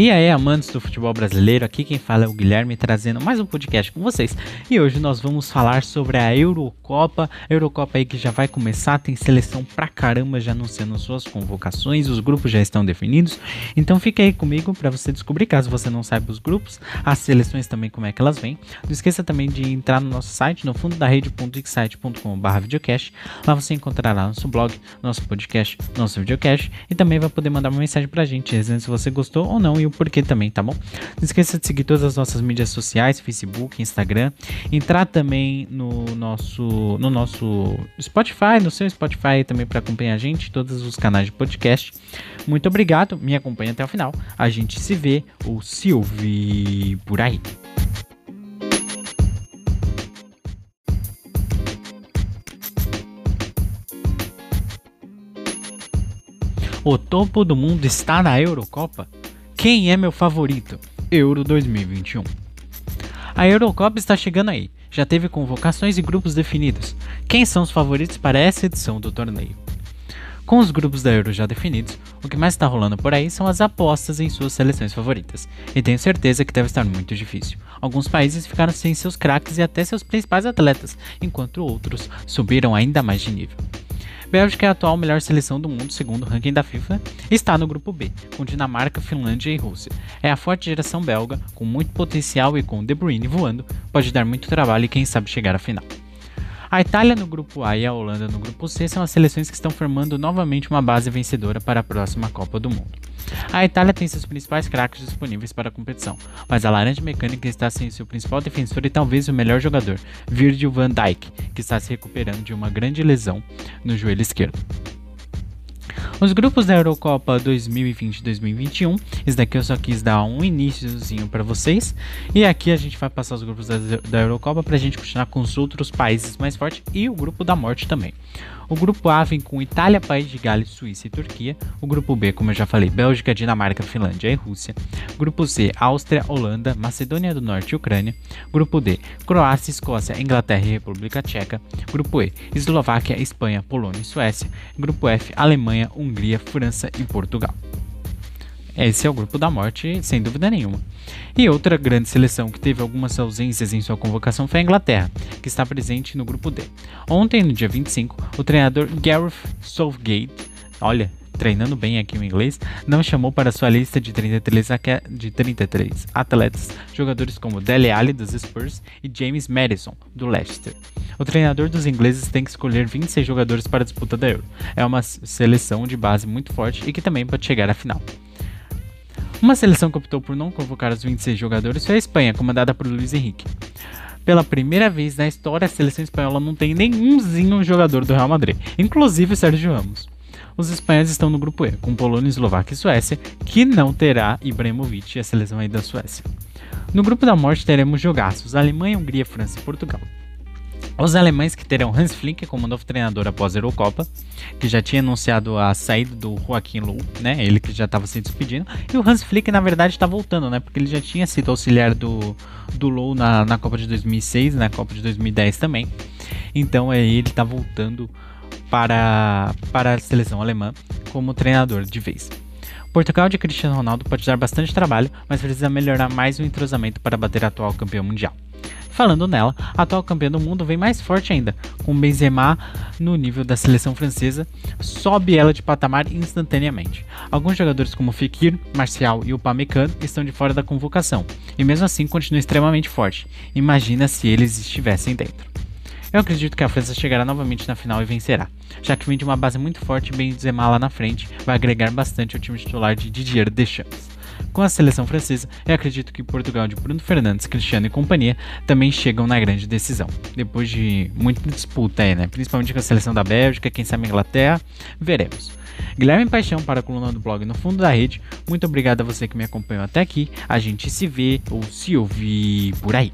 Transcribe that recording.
E aí, amantes do futebol brasileiro, aqui quem fala é o Guilherme trazendo mais um podcast com vocês. E hoje nós vamos falar sobre a Eurocopa. A Eurocopa aí que já vai começar, tem seleção pra caramba já anunciando suas convocações, os grupos já estão definidos. Então fica aí comigo para você descobrir, caso você não saiba os grupos, as seleções também como é que elas vêm. Não esqueça também de entrar no nosso site, no fundo da rede.excite.com.br videocast. Lá você encontrará nosso blog, nosso podcast, nosso videocast e também vai poder mandar uma mensagem pra gente, dizendo se você gostou ou não e o porquê também, tá bom? Não esqueça de seguir todas as nossas mídias sociais, Facebook, Instagram, entrar também no nosso no nosso Spotify, no seu Spotify também para acompanhar a gente, todos os canais de podcast. Muito obrigado, me acompanhe até o final. A gente se vê ou se ouve por aí. O topo do mundo está na Eurocopa? Quem é meu favorito? Euro 2021. A Eurocopa está chegando aí. Já teve convocações e grupos definidos. Quem são os favoritos para essa edição do torneio? Com os grupos da Euro já definidos, o que mais está rolando por aí são as apostas em suas seleções favoritas, e tenho certeza que deve estar muito difícil. Alguns países ficaram sem seus craques e até seus principais atletas, enquanto outros subiram ainda mais de nível. Bélgica é a atual melhor seleção do mundo segundo o ranking da FIFA e está no grupo B, com Dinamarca, Finlândia e Rússia. É a forte geração belga, com muito potencial e com De Bruyne voando, pode dar muito trabalho e quem sabe chegar à final. A Itália no grupo A e a Holanda no grupo C são as seleções que estão formando novamente uma base vencedora para a próxima Copa do Mundo. A Itália tem seus principais craques disponíveis para a competição, mas a Laranja Mecânica está sem seu principal defensor e talvez o melhor jogador, Virgil van Dijk, que está se recuperando de uma grande lesão no joelho esquerdo. Os grupos da Eurocopa 2020-2021, esse daqui eu só quis dar um iníciozinho para vocês. E aqui a gente vai passar os grupos da, da Eurocopa para a gente continuar com os outros países mais fortes e o grupo da morte também. O grupo A vem com Itália, País de Gales, Suíça e Turquia. O grupo B, como eu já falei, Bélgica, Dinamarca, Finlândia e Rússia. Grupo C, Áustria, Holanda, Macedônia do Norte e Ucrânia. Grupo D, Croácia, Escócia, Inglaterra e República Tcheca. Grupo E, Eslováquia, Espanha, Polônia e Suécia. Grupo F, Alemanha, Hungria, França e Portugal. Esse é o grupo da morte, sem dúvida nenhuma. E outra grande seleção que teve algumas ausências em sua convocação foi a Inglaterra, que está presente no grupo D. Ontem, no dia 25, o treinador Gareth Southgate, olha, treinando bem aqui o inglês, não chamou para sua lista de 33, de 33 atletas jogadores como Dele Alli dos Spurs e James Madison do Leicester. O treinador dos ingleses tem que escolher 26 jogadores para a disputa da Euro. É uma seleção de base muito forte e que também pode chegar à final. Uma seleção que optou por não convocar os 26 jogadores foi a Espanha, comandada por Luiz Henrique. Pela primeira vez na história, a seleção espanhola não tem nenhumzinho jogador do Real Madrid, inclusive Sérgio Ramos. Os espanhóis estão no grupo E, com Polônia, Eslováquia e Suécia, que não terá Ibrahimovic, a seleção aí da Suécia. No grupo da morte teremos jogaços Alemanha, Hungria, França e Portugal. Os alemães que terão Hans Flick como novo treinador após a Eurocopa, que já tinha anunciado a saída do Joaquim Low, né? Ele que já estava se despedindo. E o Hans Flick, na verdade, está voltando, né? Porque ele já tinha sido auxiliar do, do Low na, na Copa de 2006, na Copa de 2010 também. Então é, ele está voltando para, para a seleção alemã como treinador de vez. Portugal de Cristiano Ronaldo pode dar bastante trabalho, mas precisa melhorar mais o entrosamento para bater a atual campeão mundial. Falando nela, a atual campeã do mundo vem mais forte ainda, com Benzema no nível da seleção francesa, sobe ela de patamar instantaneamente. Alguns jogadores como Fekir, Marcial e Upamecano estão de fora da convocação, e mesmo assim continua extremamente forte. Imagina se eles estivessem dentro. Eu acredito que a França chegará novamente na final e vencerá, já que vem de uma base muito forte e Benzema lá na frente vai agregar bastante ao time titular de Didier Deschamps. Com a seleção francesa, eu acredito que Portugal de Bruno Fernandes, Cristiano e companhia também chegam na grande decisão. Depois de muita disputa aí, né? Principalmente com a seleção da Bélgica, quem sabe a Inglaterra, veremos. Guilherme Paixão para a coluna do blog No Fundo da Rede. Muito obrigado a você que me acompanhou até aqui. A gente se vê ou se ouvir por aí.